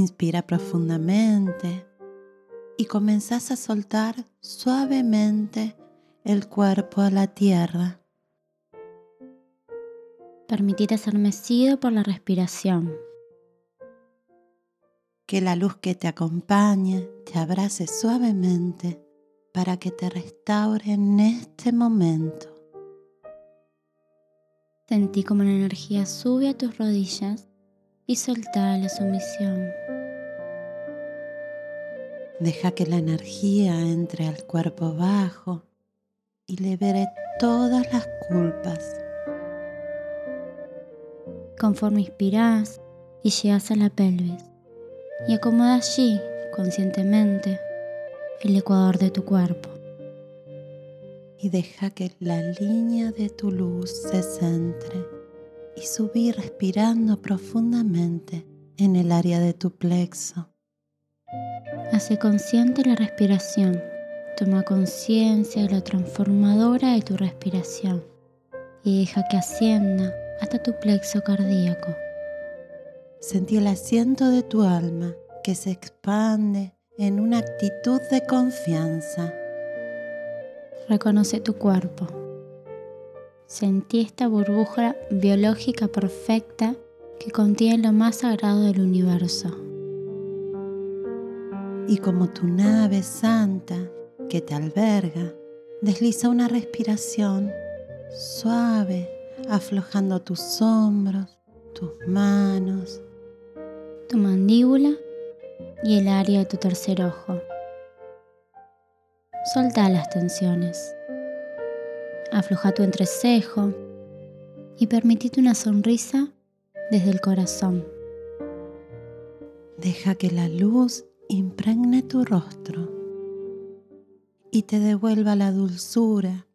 Inspira profundamente y comenzás a soltar suavemente el cuerpo a la tierra. Permitite ser mecido por la respiración. Que la luz que te acompañe te abrace suavemente para que te restaure en este momento. Sentí como la energía sube a tus rodillas y solta la sumisión. Deja que la energía entre al cuerpo bajo y libere todas las culpas. Conforme inspiras y llegas a la pelvis y acomoda allí conscientemente el ecuador de tu cuerpo. Y deja que la línea de tu luz se centre y subir respirando profundamente en el área de tu plexo. Hace consciente la respiración. Toma conciencia de la transformadora de tu respiración y deja que ascienda hasta tu plexo cardíaco. Sentí el asiento de tu alma que se expande en una actitud de confianza. Reconoce tu cuerpo. Sentí esta burbuja biológica perfecta que contiene lo más sagrado del universo y como tu nave santa que te alberga, desliza una respiración suave, aflojando tus hombros, tus manos, tu mandíbula y el área de tu tercer ojo. Solta las tensiones. Afloja tu entrecejo y permitite una sonrisa desde el corazón. Deja que la luz impregne tu rostro y te devuelva la dulzura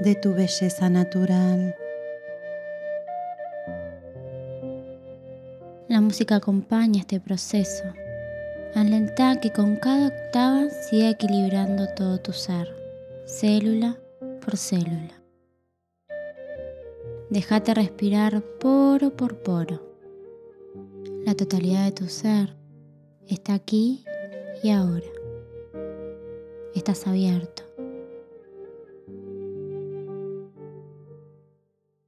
de tu belleza natural. La música acompaña este proceso. Alenta que con cada octava siga equilibrando todo tu ser, célula por célula. Déjate respirar poro por poro. La totalidad de tu ser está aquí y ahora. Estás abierto.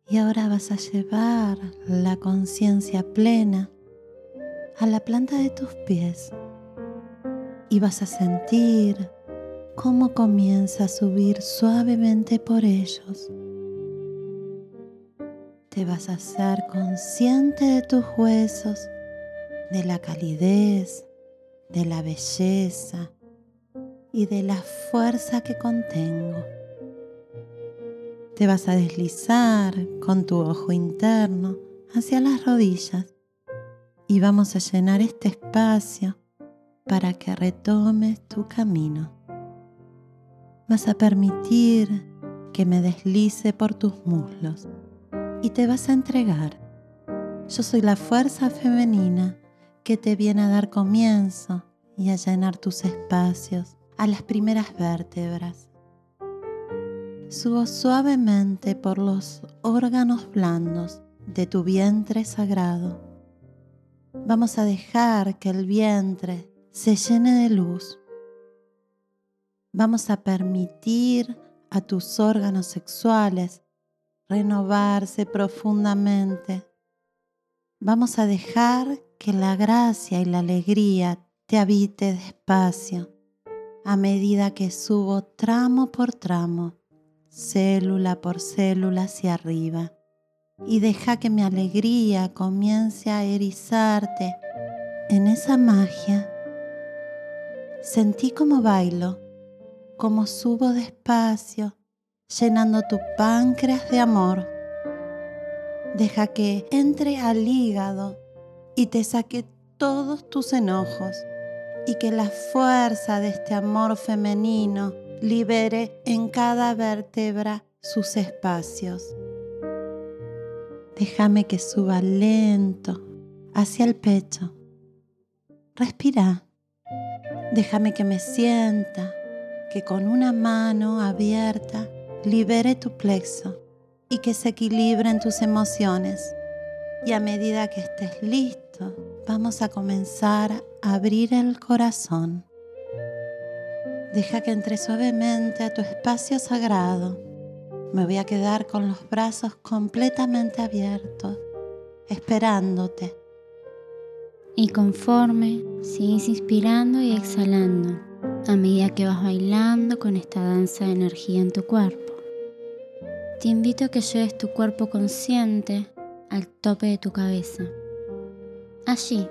Y ahora vas a llevar la conciencia plena a la planta de tus pies y vas a sentir cómo comienza a subir suavemente por ellos. Te vas a hacer consciente de tus huesos, de la calidez, de la belleza y de la fuerza que contengo. Te vas a deslizar con tu ojo interno hacia las rodillas y vamos a llenar este espacio para que retomes tu camino. Vas a permitir que me deslice por tus muslos y te vas a entregar. Yo soy la fuerza femenina que te viene a dar comienzo y a llenar tus espacios a las primeras vértebras. Subo suavemente por los órganos blandos de tu vientre sagrado. Vamos a dejar que el vientre se llene de luz. Vamos a permitir a tus órganos sexuales renovarse profundamente. Vamos a dejar que la gracia y la alegría te habite despacio a medida que subo tramo por tramo, célula por célula hacia arriba. Y deja que mi alegría comience a erizarte en esa magia. Sentí como bailo, como subo despacio, llenando tu páncreas de amor. Deja que entre al hígado y te saque todos tus enojos y que la fuerza de este amor femenino libere en cada vértebra sus espacios. Déjame que suba lento hacia el pecho. Respira. Déjame que me sienta, que con una mano abierta libere tu plexo y que se equilibren tus emociones. Y a medida que estés listo, vamos a comenzar abrir el corazón. Deja que entre suavemente a tu espacio sagrado. Me voy a quedar con los brazos completamente abiertos, esperándote. Y conforme sigues inspirando y exhalando a medida que vas bailando con esta danza de energía en tu cuerpo. Te invito a que lleves tu cuerpo consciente al tope de tu cabeza. Allí,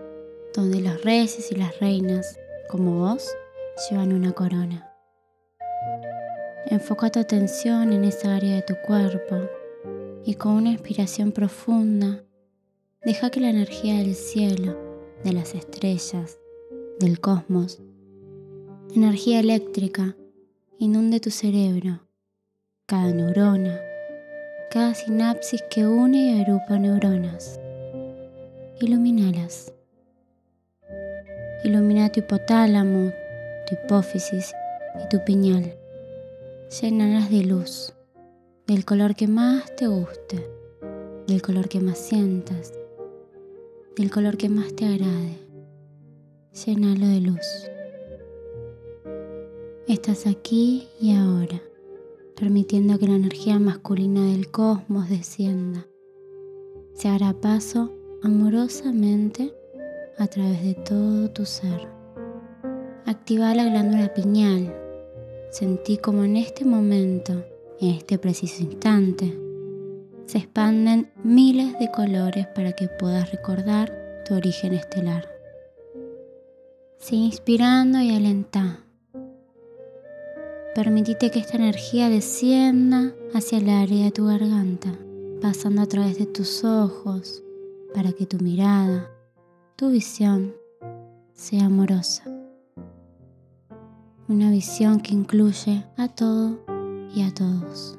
donde los reyes y las reinas, como vos, llevan una corona. Enfoca tu atención en esa área de tu cuerpo y con una inspiración profunda, deja que la energía del cielo, de las estrellas, del cosmos, energía eléctrica, inunde tu cerebro, cada neurona, cada sinapsis que une y agrupa neuronas. Iluminalas. Ilumina tu hipotálamo, tu hipófisis y tu piñal. Llénalas de luz, del color que más te guste, del color que más sientas, del color que más te agrade. Llénalo de luz. Estás aquí y ahora, permitiendo que la energía masculina del cosmos descienda. Se hará paso amorosamente a través de todo tu ser. Activa la glándula pineal. Sentí como en este momento, en este preciso instante, se expanden miles de colores para que puedas recordar tu origen estelar. Sigue inspirando y alenta Permitite que esta energía descienda hacia el área de tu garganta, pasando a través de tus ojos, para que tu mirada, tu visión, sea amorosa. Una visión que incluye a todo y a todos.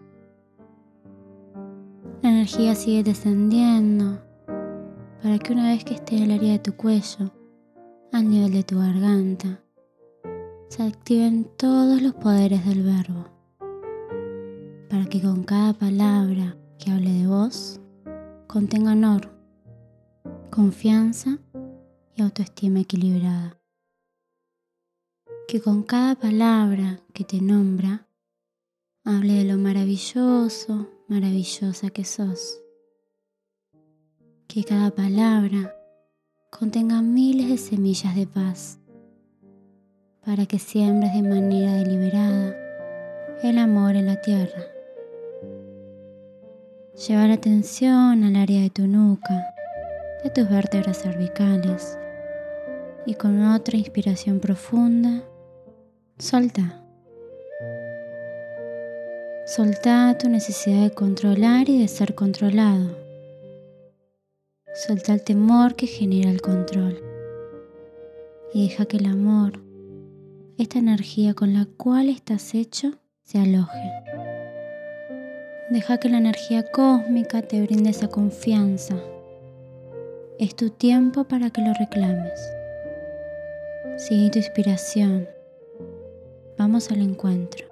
La energía sigue descendiendo para que una vez que esté en el área de tu cuello, al nivel de tu garganta, se activen todos los poderes del verbo, para que con cada palabra que hable de vos contenga honor, confianza y autoestima equilibrada. Que con cada palabra que te nombra hable de lo maravilloso, maravillosa que sos. Que cada palabra contenga miles de semillas de paz para que siembres de manera deliberada el amor en la tierra. Lleva la atención al área de tu nuca, de tus vértebras cervicales y con otra inspiración profunda, solta. Solta tu necesidad de controlar y de ser controlado. Solta el temor que genera el control y deja que el amor esta energía con la cual estás hecho se aloje. Deja que la energía cósmica te brinde esa confianza. Es tu tiempo para que lo reclames. Sigue tu inspiración. Vamos al encuentro.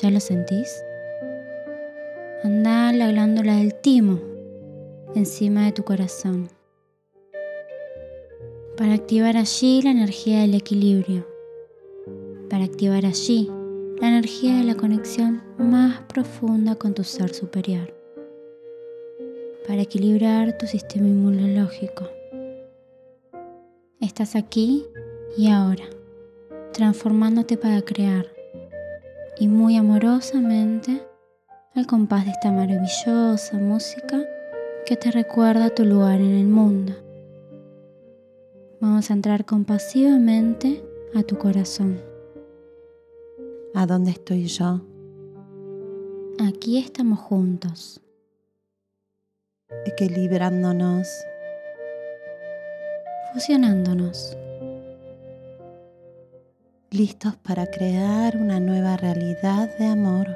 ¿Ya lo sentís? Anda la glándula del timo encima de tu corazón para activar allí la energía del equilibrio, para activar allí la energía de la conexión más profunda con tu ser superior, para equilibrar tu sistema inmunológico. Estás aquí y ahora, transformándote para crear y muy amorosamente al compás de esta maravillosa música que te recuerda tu lugar en el mundo Vamos a entrar compasivamente a tu corazón. ¿A dónde estoy yo? Aquí estamos juntos. Equilibrándonos. Fusionándonos. Listos para crear una nueva realidad de amor.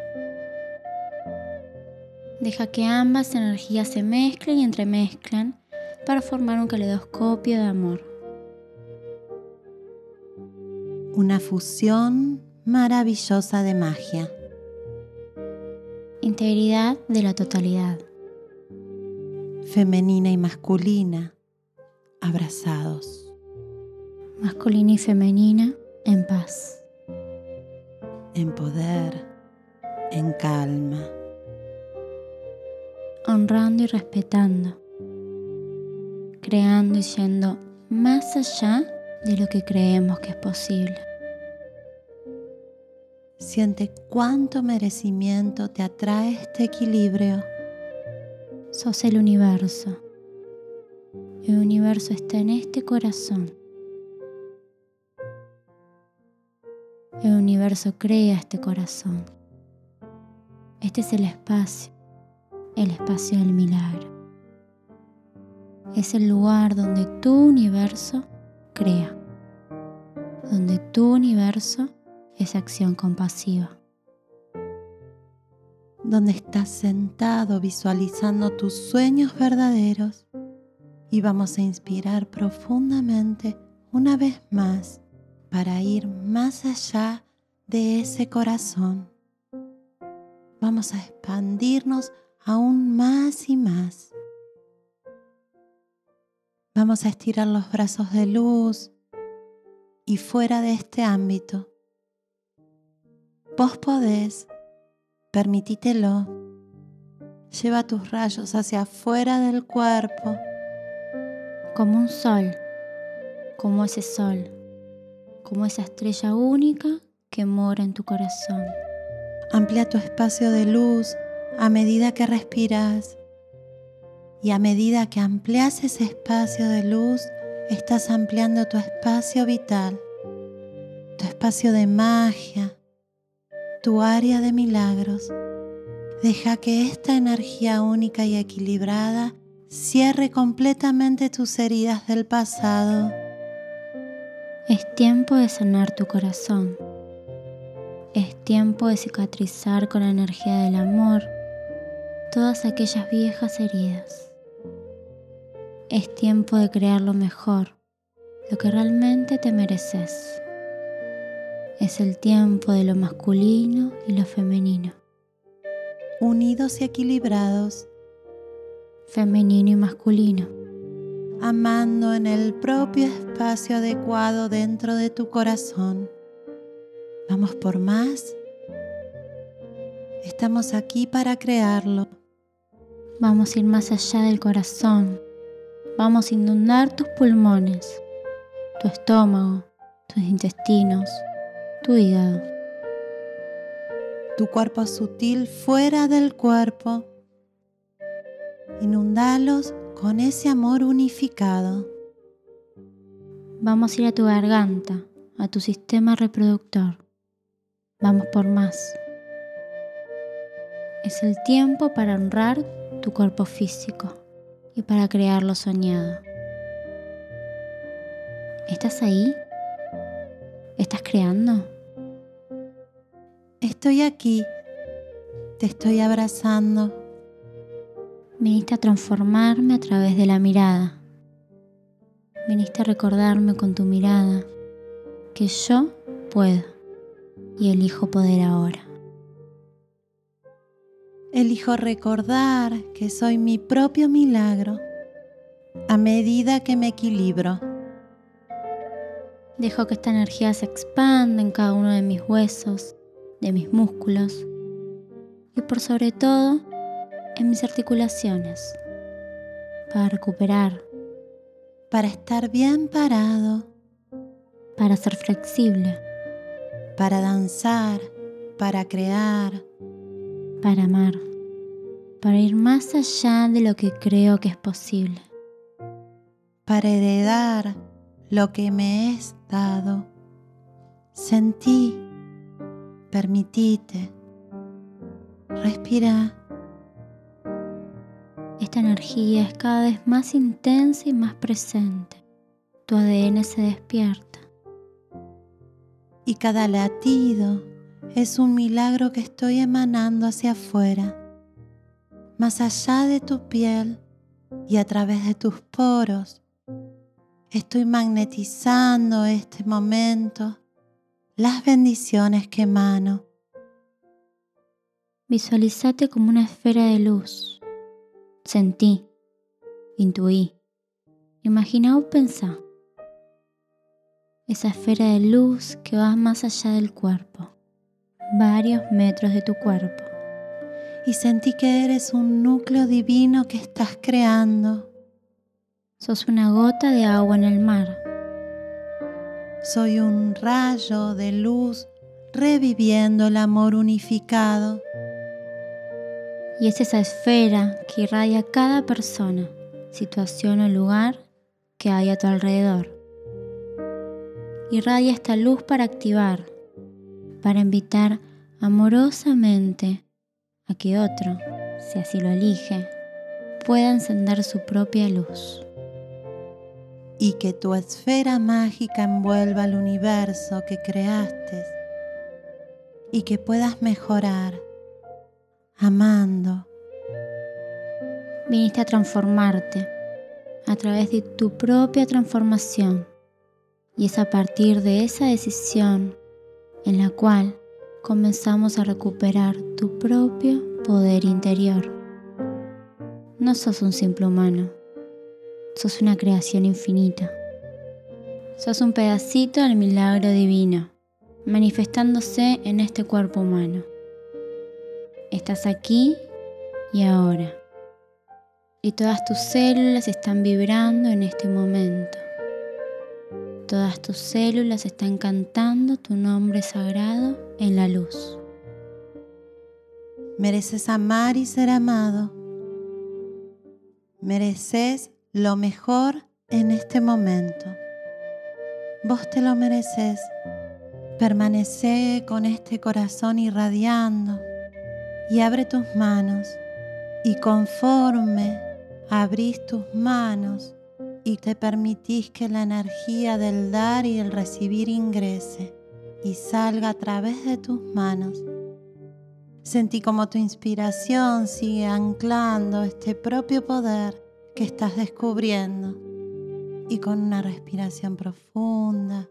Deja que ambas energías se mezclen y entremezclan para formar un caleidoscopio de amor. Una fusión maravillosa de magia. Integridad de la totalidad. Femenina y masculina, abrazados. masculina y femenina, en paz. En poder, en calma. Honrando y respetando. Creando y yendo más allá de lo que creemos que es posible. Siente cuánto merecimiento te atrae este equilibrio. Sos el universo. El universo está en este corazón. El universo crea este corazón. Este es el espacio, el espacio del milagro. Es el lugar donde tu universo crea, donde tu universo es acción compasiva. Donde estás sentado visualizando tus sueños verdaderos y vamos a inspirar profundamente una vez más para ir más allá de ese corazón. Vamos a expandirnos aún más y más. Vamos a estirar los brazos de luz y fuera de este ámbito. Vos podés, permitítelo. Lleva tus rayos hacia afuera del cuerpo. Como un sol, como ese sol como esa estrella única que mora en tu corazón. Amplía tu espacio de luz a medida que respiras y a medida que amplias ese espacio de luz, estás ampliando tu espacio vital, tu espacio de magia, tu área de milagros. Deja que esta energía única y equilibrada cierre completamente tus heridas del pasado es tiempo de sanar tu corazón. Es tiempo de cicatrizar con la energía del amor todas aquellas viejas heridas. Es tiempo de crear lo mejor, lo que realmente te mereces. Es el tiempo de lo masculino y lo femenino. Unidos y equilibrados. Femenino y masculino amando en el propio espacio adecuado dentro de tu corazón. ¿Vamos por más? Estamos aquí para crearlo. Vamos a ir más allá del corazón. Vamos a inundar tus pulmones, tu estómago, tus intestinos, tu hígado. Tu cuerpo sutil fuera del cuerpo. Inundalos con ese amor unificado. Vamos a ir a tu garganta, a tu sistema reproductor. Vamos por más. Es el tiempo para honrar tu cuerpo físico y para crear lo soñado. ¿Estás ahí? ¿Estás creando? Estoy aquí. Te estoy abrazando Viniste a transformarme a través de la mirada. Viniste a recordarme con tu mirada que yo puedo y elijo poder ahora. Elijo recordar que soy mi propio milagro a medida que me equilibro. Dejo que esta energía se expanda en cada uno de mis huesos, de mis músculos y por sobre todo en mis articulaciones para recuperar, para estar bien parado, para ser flexible, para danzar, para crear, para amar, para ir más allá de lo que creo que es posible, para heredar lo que me es dado. Sentí, permitite, respira esta energía es cada vez más intensa y más presente. Tu ADN se despierta. Y cada latido es un milagro que estoy emanando hacia afuera, más allá de tu piel y a través de tus poros. Estoy magnetizando este momento, las bendiciones que emano. Visualizate como una esfera de luz Sentí, intuí, imagina o pensá. esa esfera de luz que va más allá del cuerpo, varios metros de tu cuerpo. Y sentí que eres un núcleo divino que estás creando. Sos una gota de agua en el mar. Soy un rayo de luz reviviendo el amor unificado. Y es esa esfera que irradia cada persona, situación o lugar que hay a tu alrededor. Irradia esta luz para activar, para invitar amorosamente a que otro, si así lo elige, pueda encender su propia luz. Y que tu esfera mágica envuelva el universo que creaste y que puedas mejorar, amando. Viniste a transformarte a través de tu propia transformación y es a partir de esa decisión en la cual comenzamos a recuperar tu propio poder interior. No sos un simple humano, sos una creación infinita. Sos un pedacito del milagro divino manifestándose en este cuerpo humano. Estás aquí y ahora. Y todas tus células están vibrando en este momento. Todas tus células están cantando tu nombre sagrado en la luz. Mereces amar y ser amado. Mereces lo mejor en este momento. Vos te lo mereces. Permanece con este corazón irradiando y abre tus manos y conforme abrís tus manos y te permitís que la energía del dar y el recibir ingrese y salga a través de tus manos. Sentí como tu inspiración sigue anclando este propio poder que estás descubriendo y con una respiración profunda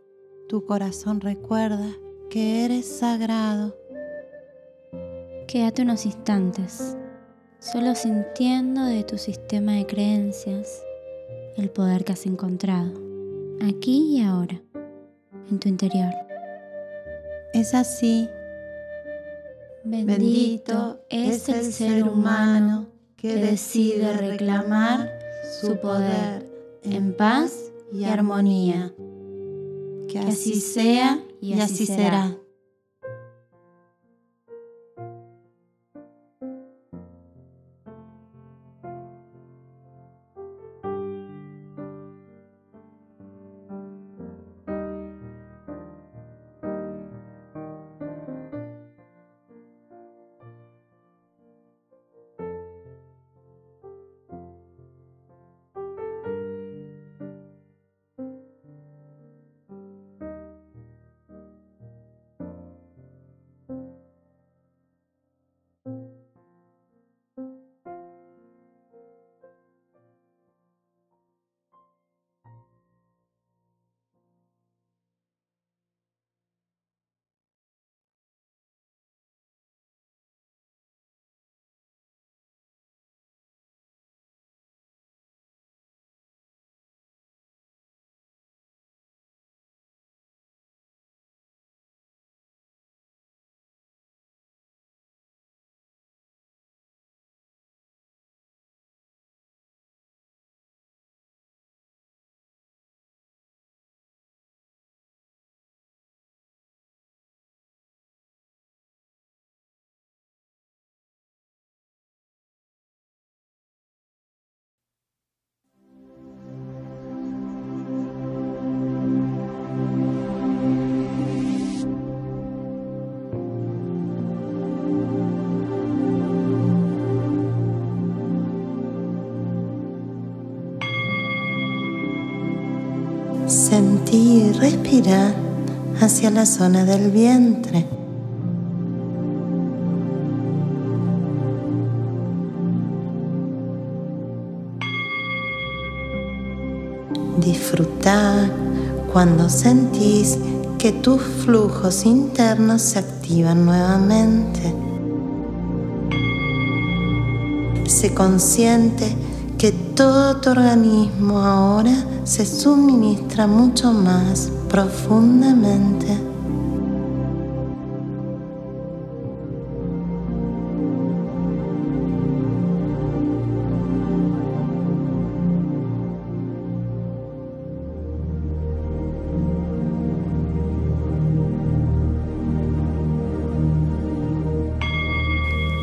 tu corazón recuerda que eres sagrado. Quédate unos instantes, solo sintiendo de tu sistema de creencias el poder que has encontrado, aquí y ahora, en tu interior. Es así. Bendito es el ser humano que decide reclamar su poder en paz y armonía. Que así sea y así será. Y respira hacia la zona del vientre. Disfruta cuando sentís que tus flujos internos se activan nuevamente. Sé consciente que todo tu organismo ahora se suministra mucho más profundamente.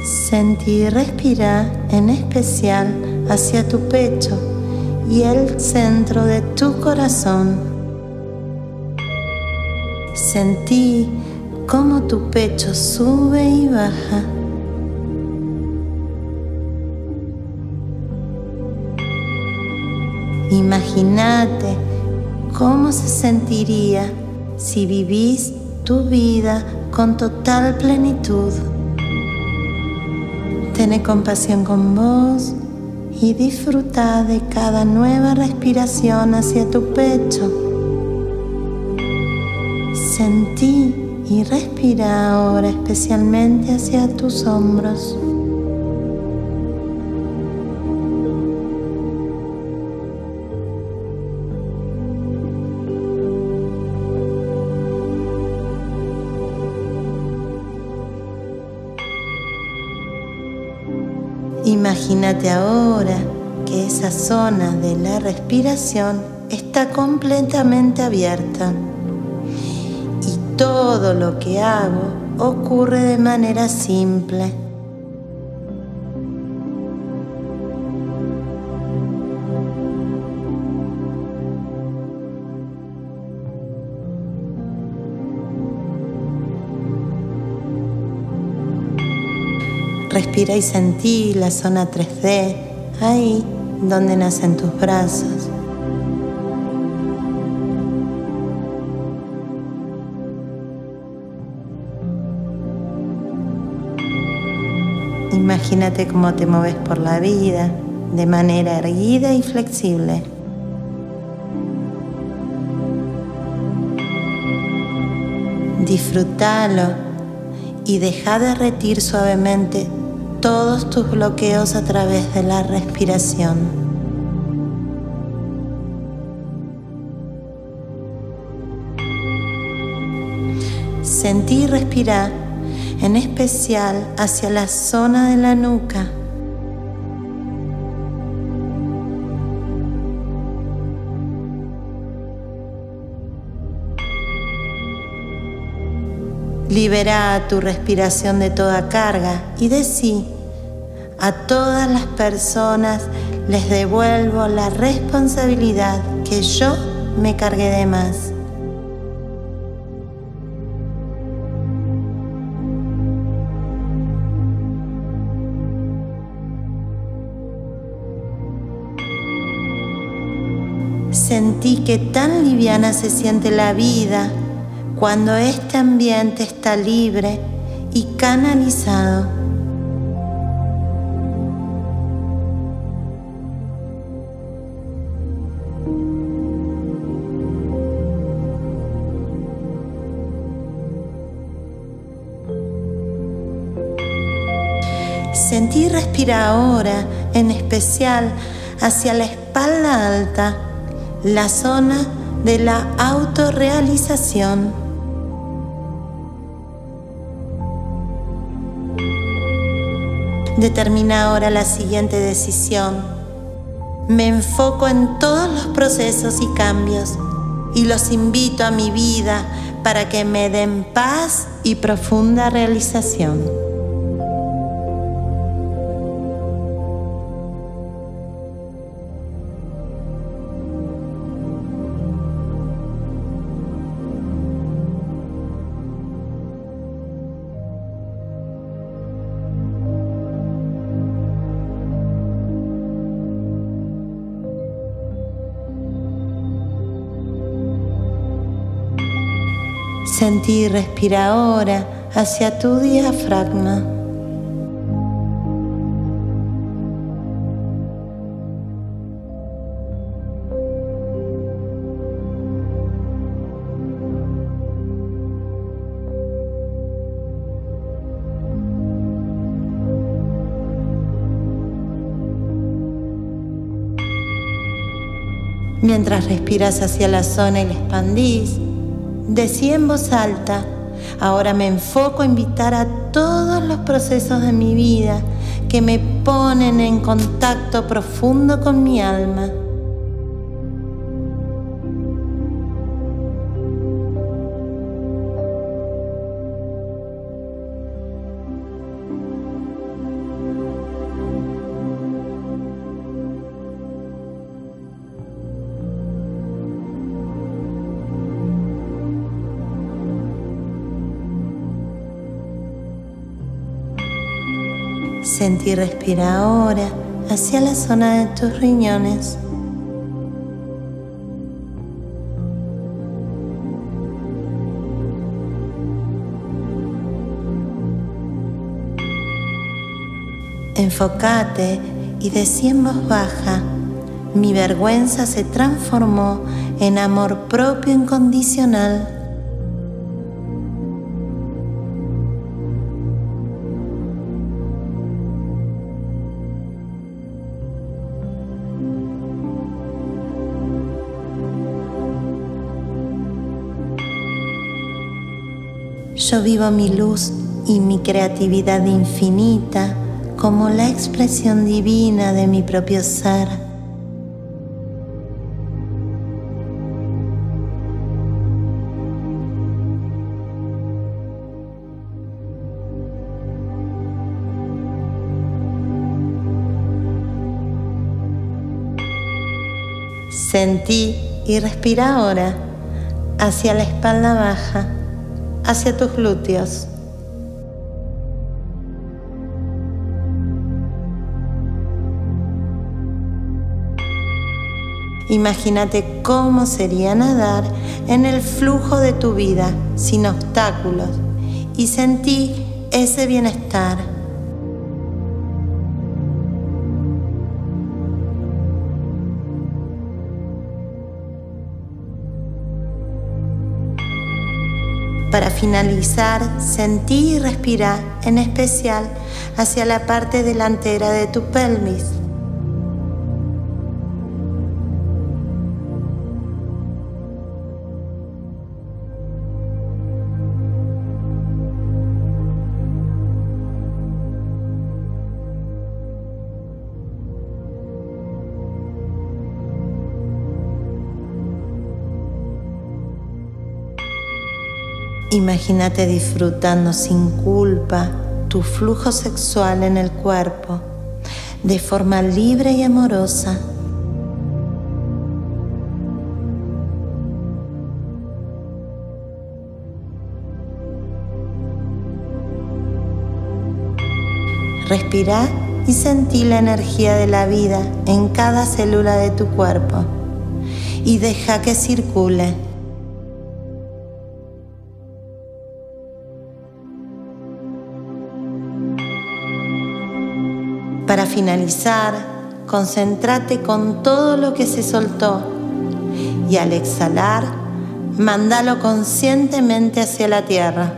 Sentí y respira en especial hacia tu pecho y el centro de tu corazón. Sentí cómo tu pecho sube y baja. Imagínate cómo se sentiría si vivís tu vida con total plenitud. Tené compasión con vos y disfruta de cada nueva respiración hacia tu pecho. Sentí y respira ahora especialmente hacia tus hombros. Imagínate ahora que esa zona de la respiración está completamente abierta y todo lo que hago ocurre de manera simple. Respira y sentí la zona 3D, ahí donde nacen tus brazos. Imagínate cómo te mueves por la vida de manera erguida y flexible. Disfrútalo y deja derretir suavemente todos tus bloqueos a través de la respiración. Sentí y respira en especial hacia la zona de la nuca. Libera tu respiración de toda carga y decí, a todas las personas les devuelvo la responsabilidad que yo me cargué de más. Sentí que tan liviana se siente la vida cuando este ambiente está libre y canalizado. Sentí respira ahora, en especial hacia la espalda alta, la zona de la autorrealización. Determina ahora la siguiente decisión. Me enfoco en todos los procesos y cambios y los invito a mi vida para que me den paz y profunda realización. Sentí respira ahora hacia tu diafragma. Mientras respiras hacia la zona y la expandís, decí en voz alta, ahora me enfoco a invitar a todos los procesos de mi vida que me ponen en contacto profundo con mi alma. Sentí respira ahora hacia la zona de tus riñones. Enfócate y decí en voz baja, mi vergüenza se transformó en amor propio incondicional. Yo vivo mi luz y mi creatividad infinita como la expresión divina de mi propio ser. Sentí y respira ahora hacia la espalda baja hacia tus glúteos. Imagínate cómo sería nadar en el flujo de tu vida sin obstáculos y sentí ese bienestar. Para finalizar, sentí y respira en especial hacia la parte delantera de tu pelvis. Imagínate disfrutando sin culpa tu flujo sexual en el cuerpo de forma libre y amorosa. Respira y sentí la energía de la vida en cada célula de tu cuerpo y deja que circule Para finalizar, concéntrate con todo lo que se soltó y al exhalar, mándalo conscientemente hacia la tierra.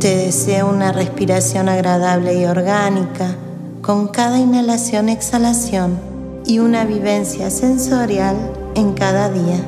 Te deseo una respiración agradable y orgánica con cada inhalación-exhalación y una vivencia sensorial en cada día.